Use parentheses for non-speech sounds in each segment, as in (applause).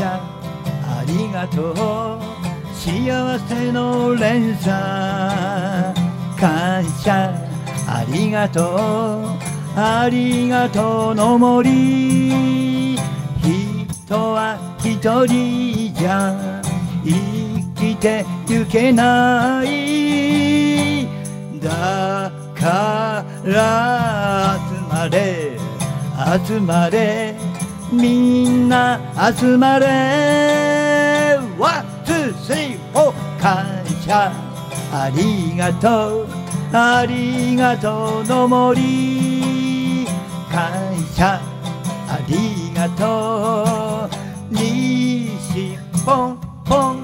ありがとう幸せの連鎖感謝ありがとうありがとうの森。人は一人じゃ生きてゆけない。だから集まれ集まれ。みんな集まれ。 One two three four 感謝。ありがとう。ありがとうの森。感謝。ありがとう。西ポンポン。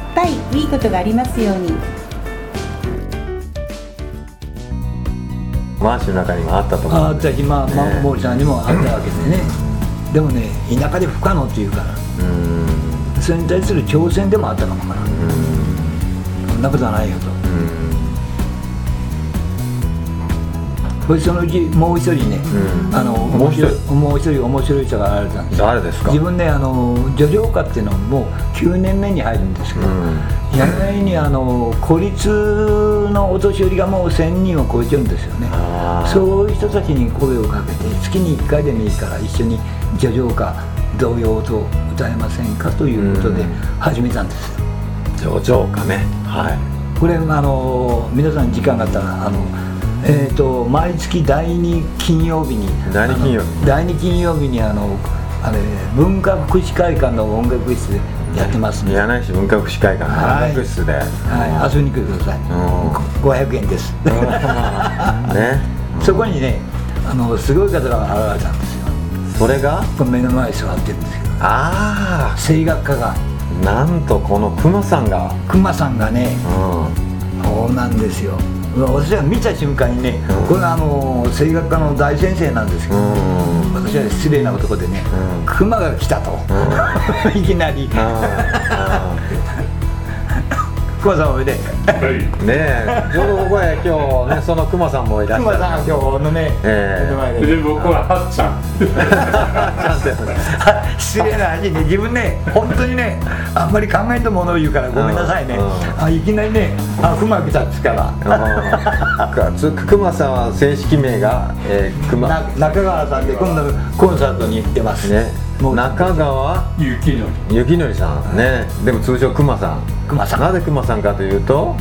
いっぱいいいことがありますように。マーシの中にもあったと思う。んですあったしまあ、まあ、ね森さんにもあったわけでね。でもね田舎で不可能っていうから。うーん。それに対する挑戦でもあったのかもな。うそんなことはないよとそのうちもう一人ね、うん。あのもう一人？面白いもう一人面白い人が現れたんですよ。誰ですか？自分ねあの叙情歌っていうのもう9年目に入るんですけど、うん。意外にあの孤立のお年寄りがもう1000人を超えてるんですよね。そういう人たちに声をかけて月に1回でもいいから一緒に叙情歌童謡と歌えませんかということでうん。始めたんですよ。上々かね。はい。これあの皆さん時間があったらあのえー、と毎月第2金曜日に第二金曜日。第2金曜日にあのあれ文化福祉会館の音楽室でやってますんで、柳井市文化福祉会館のはい。音楽室で、はい、遊びに来てください、ん。500円です。(laughs) ね。そこにねあのすごい方が現れたんですよ。それが？目の前に座ってるんですけど。あ声楽家が。あなんとこの熊さんが。熊さんがねうん。そうなんですよ私は見た瞬間にね、うんこれはあの声楽家の大先生なんですけど、うん。私は失礼な男でね、うん。熊が来たと、(laughs) いきなり。あ熊さんおいであねえ。ちょうどここへ今日ねその熊さんもいらっしゃる。熊さんが今日のね、ええ。目の前で。で僕ははっちゃん。ちゃん失礼な話ね自分ね本当にねあんまり考えたものを言うからごめんなさいね、うんあいきなりねあ熊が来たっつうからうんさんは正式名が、えー、熊な中川さんで今度コンサートに行ってます。ね中川？雪の幸則さんね。でも通称熊さん。熊さん。なぜ熊さんかというと？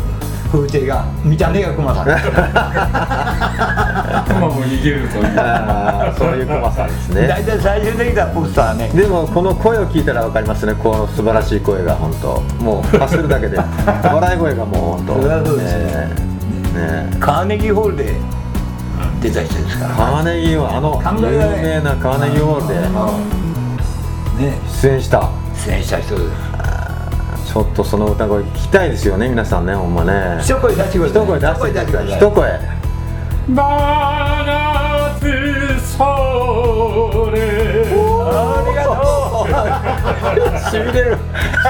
風景が見た目が熊さん。(laughs) 熊も逃げるという。そういう熊さんですね。大体最終的にはポスターね。でもこの声を聞いたら分かりますね。この素晴らしい声が本当。もう発するだけで。(laughs) 笑い声がもう本当。それはそうですねねねカーネギーホールで出た人ですから。カーネギーホールあの有名なカーネギーホールでね。出演した。出演した人でちょっとその歌声聞きたいですよね皆さんねほんまね。一声出してください。一声出してください。一声真夏それ。ありがとしびれる。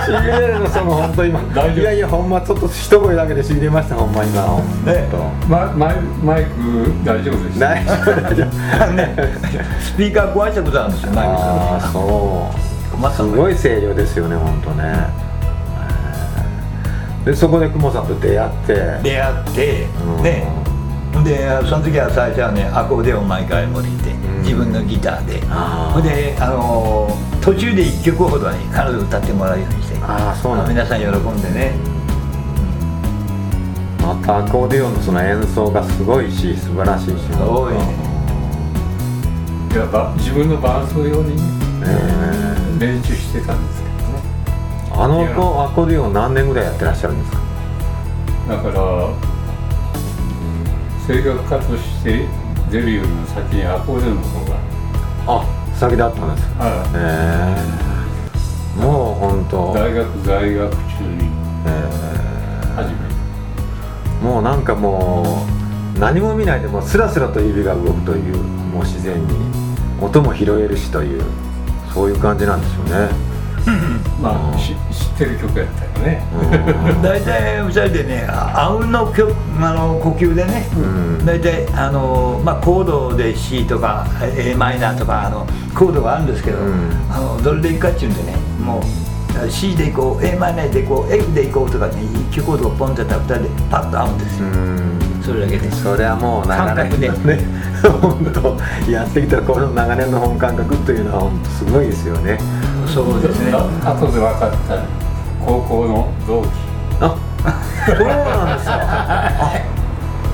しびれるのその本当今。大丈夫。いやいやほんまちょっと一声だけでしびれましたほんま今。のねま、マイマイク大丈夫です。大丈夫大丈夫スピーカー壊したことあるんですよああそうまさすごい声量ですよね本当ね。でそこで久保さんと出会って。出会ってうん。ね。でその時は最初はねアコーディオン毎回持ってきてん。自分のギターで。あー。ほんであのー途中で1曲ほどはね彼女歌ってもらうようにして。ああそうなんだ。皆さん喜んでね。またアコーディオンのその演奏がすごいし素晴らしいし。すごいね。やっぱ自分の伴奏用に練習してたんですけどね。ーあのアコアコーディオン何年ぐらいやってらっしゃるんですか？だから声楽家として出るよりも先にアコーディオンの方が。あ先だったんですか？あええもう本当。大学在学中にえ始めえもうなんかもう何も見ないでもうスラスラと指が動くというもう自然に。音も拾えるしというそういう感じなんでしょうね。まあし知ってる曲やったよね。うん。(laughs) 大体2人でねあうんの曲あの呼吸でね、ん。大体あの、まあ、コードで C とか a マイナーとかあのコードがあるんですけど、うん。あのどれでいくかっていうんでねもう C でいこう a マイナーでいこう F でいこうとかね1曲コードをポンってやったら2人でパッと合うんですよ、うんそれだけで。すそれはもう長年。のね。本当。やってきたこの長年の本感覚というのは本当すごいですよね。そうですね。あ後で分かった高校の同期。あそうなんですか。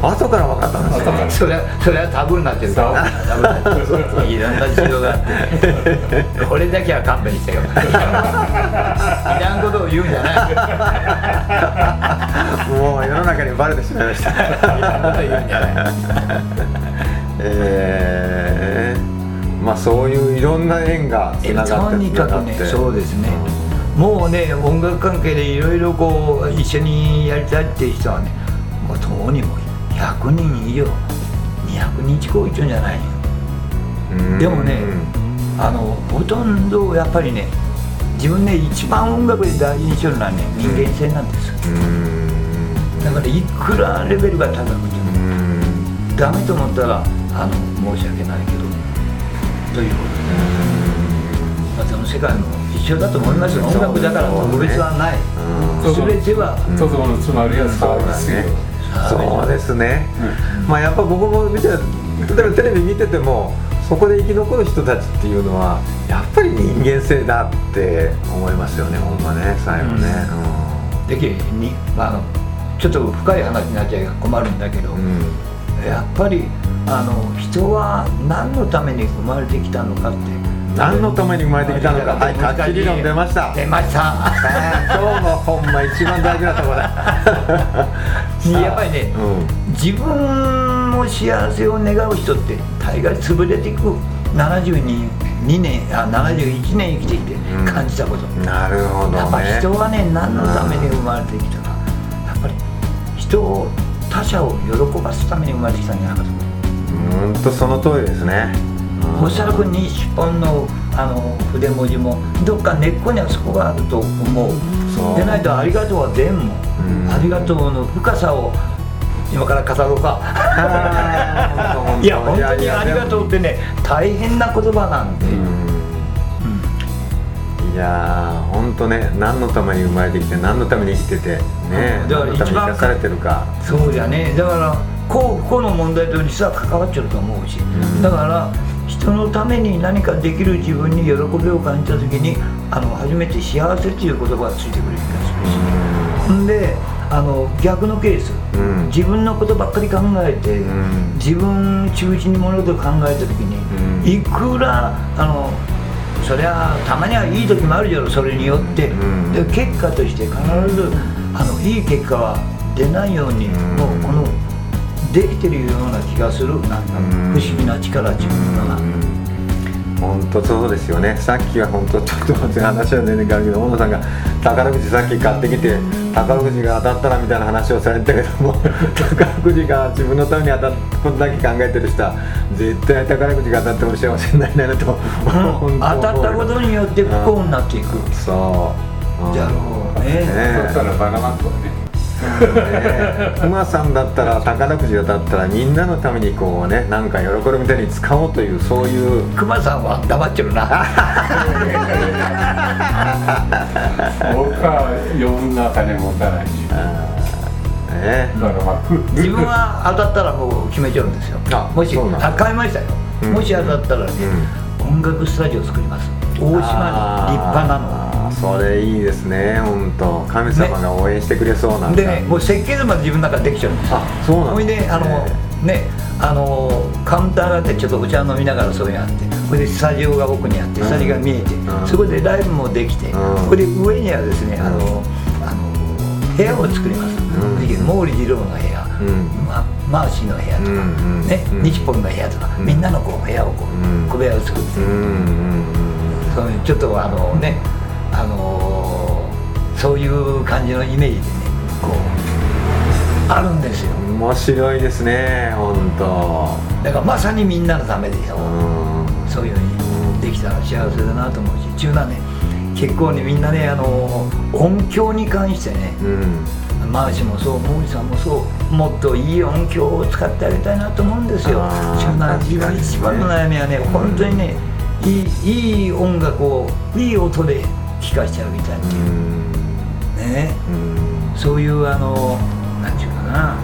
あ後から分かったんですね。それはそれはタブーになってるから。タブーになってる。いろんな事情があって。これだけは勘弁してよ。(laughs) いらんことを言うんじゃないもう世の中にバレてしまいました。(laughs) えー、まあそういういろんな縁がつながってとにかくねそうですね。もうね音楽関係でいろいろこう一緒にやりたいっていう人はねもうともにも100人以上200人近くいっちゃうんじゃないよ。うん。でもねあのほとんどやっぱりね自分ね一番音楽で大事にしてるのはね人間性なんですだからいくらレベルが高くてうもん。ダメと思ったらあの申し訳ないけどということで、まあ、その世界も一緒だと思いますよ。音楽だから特別はない。うん。全てはとどのつまりはサービス業そうですね、まあやっぱ僕も見て例えばテレビ見ててもそこで生き残る人たちっていうのはやっぱり人間性だって思いますよね。ほんまね。最後ね。できに、まあ、あのちょっと深い話になっちゃいが困るんだけど、うん、うんやっぱりあの人は何のために生まれてきたのかって何のために生まれてきたのかはいタッチ理論出ました。出ました。今日のほんま一番大事なところだ (laughs) やっぱりねうん。自分も幸せを願う人って大概潰れていく。72年あ71年生きてきてうん。感じたこと、なるほどね。やっぱ人はね何のために生まれてきたか人を他者を喜ばすために生まれてきたんじゃないか？とうんとその通りですね。おそらく日本のあの筆文字もどっか根っこにはそこがあると思う。でないと「ありがとう」は善も。うん「ありがとう」の深さを今から語ろうか。(laughs) いや本当に「いやありがとう」ってね大変な言葉なんで、うんいやー本当ね何のために生まれてきて何のために生きててねだから何のために生かされてるか。そうじゃねだから幸不幸の問題と実は関わっちゃうと思うし、ん。だから人のために何かできる自分に喜びを感じた時にあの初めて幸せっていう言葉がついてくる気がするし。ん。であの逆のケース、うん。自分のことばっかり考えて、ん。自分中心に物事を考えた時に、うん。いくらあのそりゃたまにはいい時もあるじゃろそれによって、うん。で結果として必ずあのいい結果は出ないように、うん。もうこのできてるような気がする。なんかうん。不思議な力自分のが。本当そうですよね。さっきは本当ちょっと待って話は全然変わるけど大野さんが宝くじさっき買ってきて宝くじが当たったらみたいな話をされてたけども (laughs) 宝くじが自分のために当たったことだけ考えてる人は絶対宝くじが当たっても幸せになれないなと、本当たったことによって不幸になっていく。そう。だろうね。だったらバナナとね熊さんだったら宝くじが当たったらみんなのためにこうねなんか喜びみたいに使おうというそういう。熊さんは黙ってるな。僕は余分な金持たないしねだからまあふ自分は当たったらもう決めちゃうんですよ。あもし買いましたよ、うん。もし当たったらね、音楽スタジオ作ります。大島に立派なのそれいいですね本当神様が応援してくれそうな、でね。もう設計図まで自分の中でできちゃう。んですよあそうなんだ。ほいであのねあのカウンターがあってちょっとお茶飲みながらそういうのあってそれでスタジオが奥にあってスタジオが見えて、うん。そこでライブもできて、うん。そこで上にはですねあの、あの部屋を作ります、ん。毛利二郎の部屋、うん。ま、マーシーの部屋とか、うんうんねうん。日本の部屋とか、うん。みんなのこう部屋をこう、うん。小部屋を作って、うんうん。そういうちょっとあのねあのーそういう感じのイメージでねこうあるんですよ。うん面白いですね本当。だからまさにみんなのためでしょ、うん。そういうふうにできたら幸せだなと思うし中南ね結構ねみんなねあの音響に関してねうん。マーシもそう毛利さんもそうもっといい音響を使ってあげたいなと思うんですよ。中南一番の悩みはね本当にねいいいい音楽をいい音で聴かせてあげたいっていうね。うん。そういうあの何て言うかな。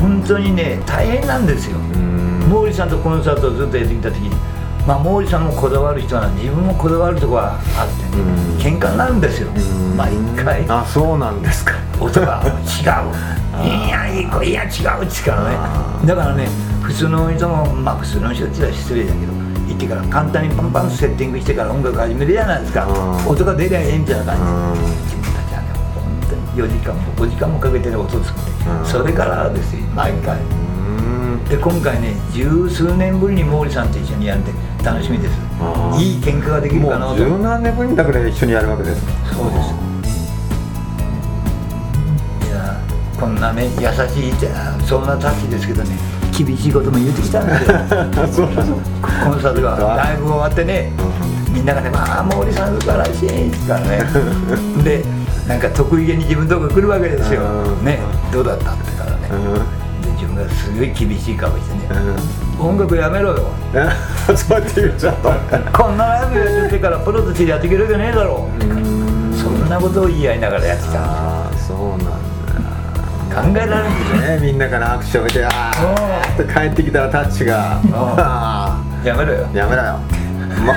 本当にね大変なんですよ。うん。毛利さんとコンサートをずっとやってきた時に、まあ、毛利さんもこだわる人は自分もこだわるところはあってね、うん。喧嘩になるんですよ、うん。毎回。あそうなんですか。音が違う。(laughs) いやいい子いや違うっつからあねだからね普通の人もまあ普通の人って言ったら失礼だけど行ってから簡単にパンパンとセッティングしてから音楽始めるじゃないですか。うん。音が出りゃええみたいな感じ自分たちはね本当に4時間も5時間もかけてね音を作ってうん。それからですよ毎回。うん。で今回ね十数年ぶりに毛利さんと一緒にやるんで楽しみです。いい喧嘩ができるもかなと。う十何年ぶりにだから一緒にやるわけです。そうです。いやこんなね優しいってそんなタッチですけどね厳しいことも言ってきたんですよコンサートがライブ終わってねみんながね「まあ毛利さん素晴らしい」ってからね。でなんか得意げに自分のとこ来るわけですよ。うん。ね。どうだったって言ったらね。うん。で自分がすごい厳しい顔してね。うん。音楽やめろよ。(laughs) そうやって言っちゃった。こんなライブやってからプロとしてやっていけるわけねえだろ。うん。そんなことを言い合いながらやってきたああそうなんだ考えられるんですよねみんなから拍手を受けて。ああって帰ってきたらタッチが。あやめろよ。あやめろよ。もう。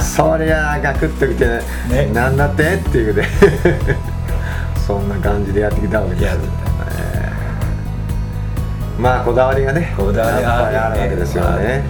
(laughs) そりゃあガクッときて、ね。なんだってっていうね。(laughs) そんな感じでやってきたわけです。やるええまあこだわりがねこだわりがあるわけですよね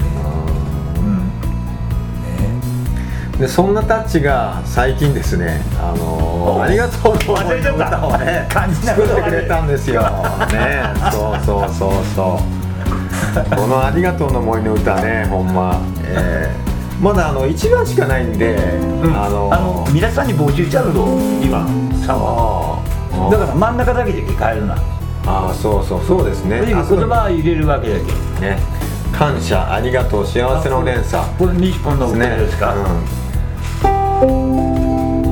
でそんなタッチが最近ですね。あのお。ありがとうの忘れちゃった。歌をね作ってくれたんですよ。ね。そうそうそうそう。この「ありがとうの森の歌ねほんま、えーまだあの1番しかないんで、うん。あのあの皆さんに募集しちゃうぞ今。3はあだから真ん中だけで変えるな。ああそうそう。そうですね。言葉を入れるわけだけ。ね。感謝ありがとう幸せの連鎖これ日本の歌ねですか、うん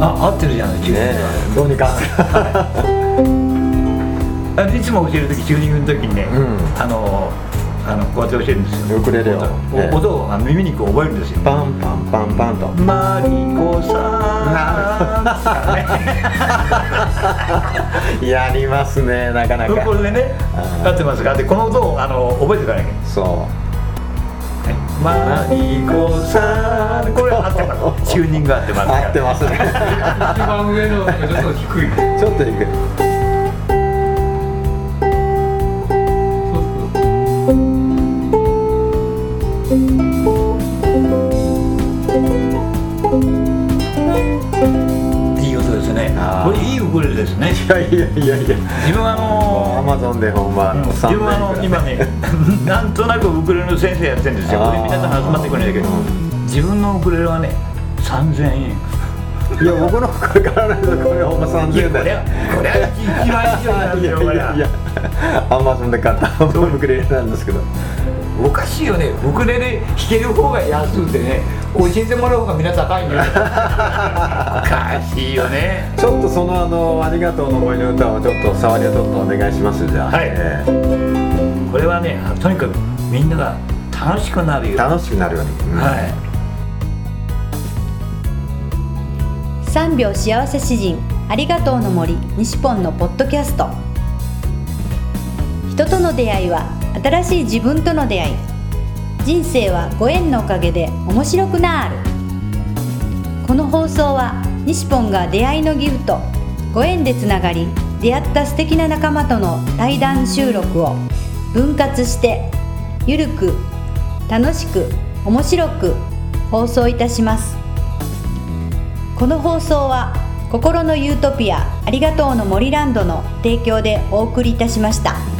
あ合ってるじゃない自分ねどうにかあいつも教える時チューニングの時にね、うん。あのあのこうやって教えるんですよ。ウクレレを音をあの耳にこう覚えるんですよ。パンパンパンパンと。マリコさん (laughs) やりますねなかなか。これでね合ってますかでこの音をあの覚えていかなきゃそマリコさん。これ合ってますチューニング合ってますう合ってますね。一番上のちょっと低い。ちょっといいやいやいやいや。自分はあのアマゾンでほんまうん自3分はあの今ね (laughs) なんとなくウクレレの先生やってるんですよ。あー。これ皆さん集まってくれないけどう自分のウクレレはね3000円。いや僕のこれからないとこれほんまい30円だやこれはこれは一番以上なんいよいやいやアマゾンで買ったウクレレなんですけどおかしいよね。ウクレレ弾ける方が安くてね教えてもらう方がみんな高いんだよおかしいよね。ちょっとそのあの「ありがとうの思いの歌」をちょっと触りをちょっとお願いしますじゃあ、はい。えこれはねとにかくみんなが楽しくなるよー楽しくなるように、うん。はい。3秒幸せ詩人ありがとうの森西ポンのポッドキャスト。人との出会いは新しい自分との出会い。人生はご縁のおかげで面白くなる。この放送は西ポンが出会いのギフトご縁でつながり出会った素敵な仲間との対談収録を分割してゆるく楽しく面白く放送いたします。この放送は心のユートピアありがとうの森ランドの提供でお送りいたしました。